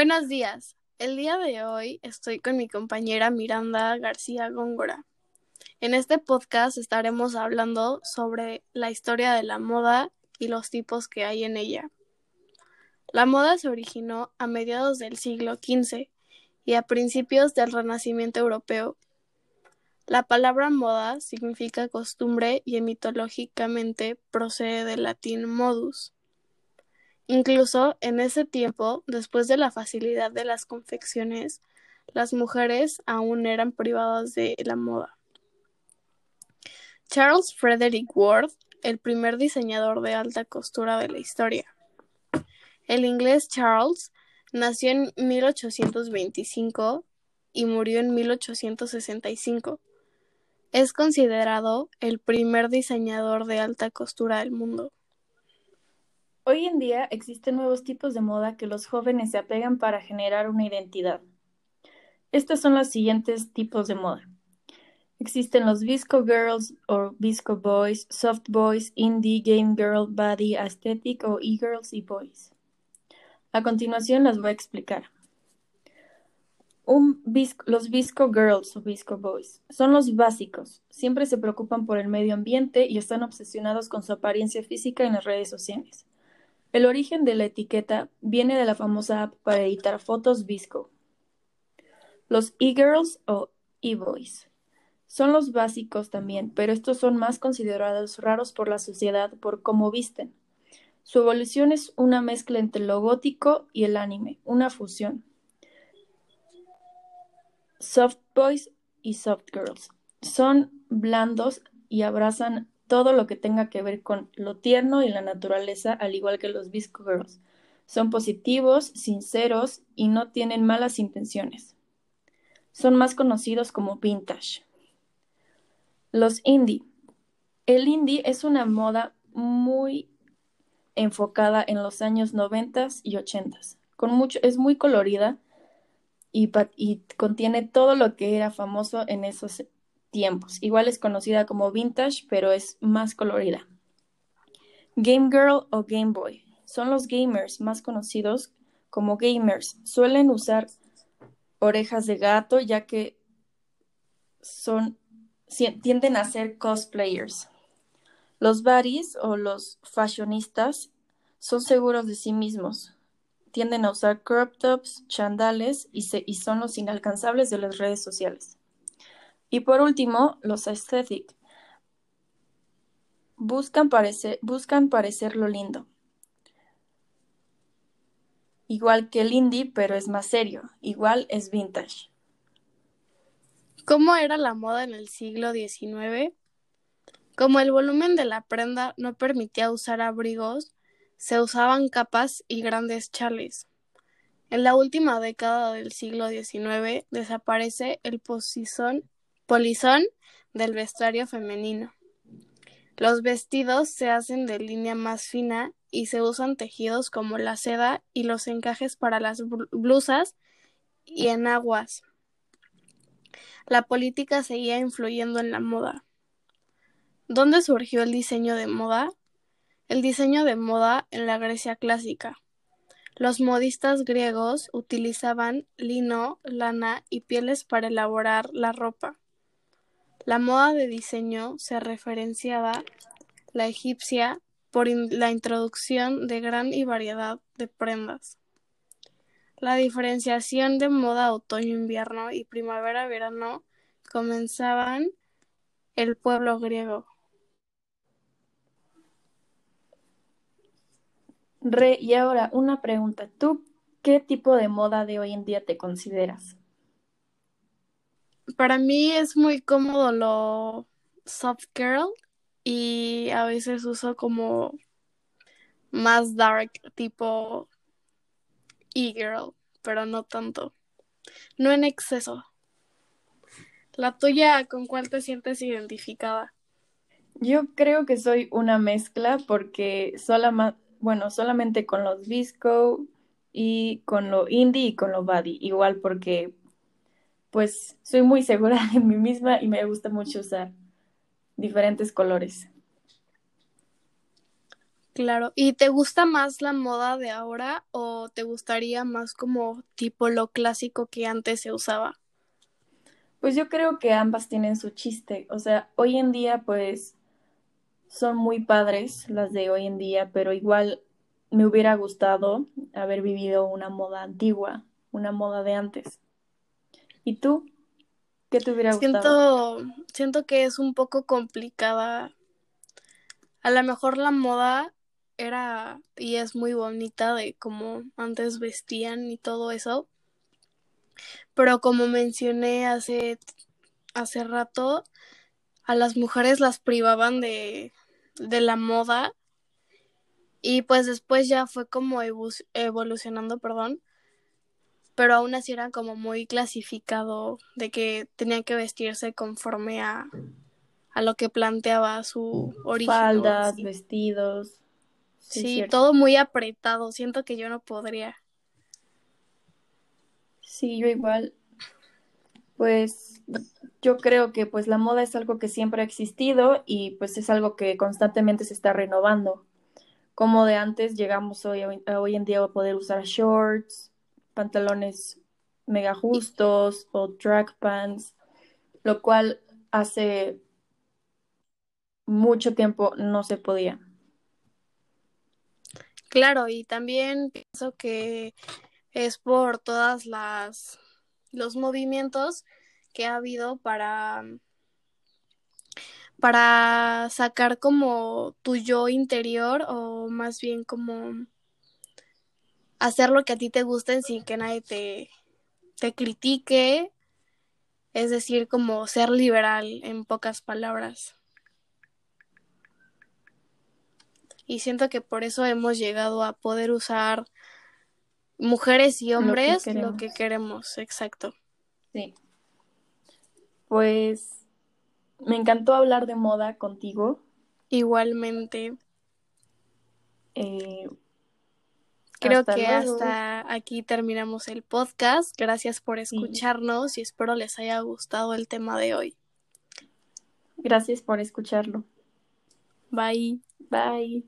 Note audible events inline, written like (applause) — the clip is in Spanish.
Buenos días. El día de hoy estoy con mi compañera Miranda García Góngora. En este podcast estaremos hablando sobre la historia de la moda y los tipos que hay en ella. La moda se originó a mediados del siglo XV y a principios del Renacimiento europeo. La palabra moda significa costumbre y mitológicamente procede del latín modus. Incluso en ese tiempo, después de la facilidad de las confecciones, las mujeres aún eran privadas de la moda. Charles Frederick Worth, el primer diseñador de alta costura de la historia. El inglés Charles nació en 1825 y murió en 1865. Es considerado el primer diseñador de alta costura del mundo. Hoy en día existen nuevos tipos de moda que los jóvenes se apegan para generar una identidad. Estos son los siguientes tipos de moda. Existen los Visco Girls o Visco Boys, Soft Boys, Indie, Game Girl, Body, Aesthetic o E-Girls y Boys. A continuación las voy a explicar. los Visco Girls o Visco Boys son los básicos. Siempre se preocupan por el medio ambiente y están obsesionados con su apariencia física en las redes sociales. El origen de la etiqueta viene de la famosa app para editar fotos Visco. Los e-girls o e-boys son los básicos también, pero estos son más considerados raros por la sociedad por cómo visten. Su evolución es una mezcla entre lo gótico y el anime, una fusión. Soft boys y soft girls son blandos y abrazan todo lo que tenga que ver con lo tierno y la naturaleza, al igual que los Visco Girls. Son positivos, sinceros y no tienen malas intenciones. Son más conocidos como vintage. Los indie. El indie es una moda muy enfocada en los años 90 y 80. Con mucho, es muy colorida y, y contiene todo lo que era famoso en esos tiempos. Igual es conocida como vintage, pero es más colorida. Game Girl o Game Boy son los gamers más conocidos como gamers. Suelen usar orejas de gato ya que son tienden a ser cosplayers. Los buddies o los fashionistas son seguros de sí mismos. Tienden a usar crop tops, chandales y, y son los inalcanzables de las redes sociales. Y por último, los aesthetic. Buscan, parecer, buscan parecerlo lindo. Igual que el indie, pero es más serio. Igual es vintage. ¿Cómo era la moda en el siglo XIX? Como el volumen de la prenda no permitía usar abrigos, se usaban capas y grandes chales. En la última década del siglo XIX desaparece el posizón Polizón del vestuario femenino. Los vestidos se hacen de línea más fina y se usan tejidos como la seda y los encajes para las blusas y enaguas. La política seguía influyendo en la moda. ¿Dónde surgió el diseño de moda? El diseño de moda en la Grecia clásica. Los modistas griegos utilizaban lino, lana y pieles para elaborar la ropa. La moda de diseño se referenciaba la egipcia por la introducción de gran y variedad de prendas. La diferenciación de moda otoño-invierno y primavera-verano comenzaban el pueblo griego. Re, y ahora una pregunta. ¿Tú qué tipo de moda de hoy en día te consideras? Para mí es muy cómodo lo soft girl y a veces uso como más dark tipo e-girl, pero no tanto. No en exceso. La tuya, ¿con cuál te sientes identificada? Yo creo que soy una mezcla porque sola bueno, solamente con los visco y con lo indie y con lo body, igual porque pues soy muy segura (laughs) de mí misma y me gusta mucho usar diferentes colores. Claro. ¿Y te gusta más la moda de ahora o te gustaría más como tipo lo clásico que antes se usaba? Pues yo creo que ambas tienen su chiste. O sea, hoy en día pues son muy padres las de hoy en día, pero igual me hubiera gustado haber vivido una moda antigua, una moda de antes. ¿Y tú? ¿Qué te hubiera gustado? Siento, siento que es un poco complicada. A lo mejor la moda era y es muy bonita de cómo antes vestían y todo eso. Pero como mencioné hace, hace rato, a las mujeres las privaban de, de la moda y pues después ya fue como evolucionando, perdón, pero aún así era como muy clasificado de que tenían que vestirse conforme a, a lo que planteaba su origen. Faldas, vestidos. Sí, todo muy apretado. Siento que yo no podría. Sí, yo igual. Pues yo creo que pues la moda es algo que siempre ha existido y pues es algo que constantemente se está renovando. Como de antes llegamos hoy, hoy en día a poder usar shorts, pantalones mega justos o track pants, lo cual hace mucho tiempo no se podía. Claro, y también pienso que es por todas las los movimientos que ha habido para para sacar como tu yo interior o más bien como hacer lo que a ti te guste sin que nadie te, te critique, es decir, como ser liberal en pocas palabras. Y siento que por eso hemos llegado a poder usar mujeres y hombres lo que queremos, exacto. Sí. Pues me encantó hablar de moda contigo. Igualmente. Eh, Creo que hasta aquí terminamos el podcast. Gracias por escucharnos y espero les haya gustado el tema de hoy. Gracias por escucharlo. Bye. Bye.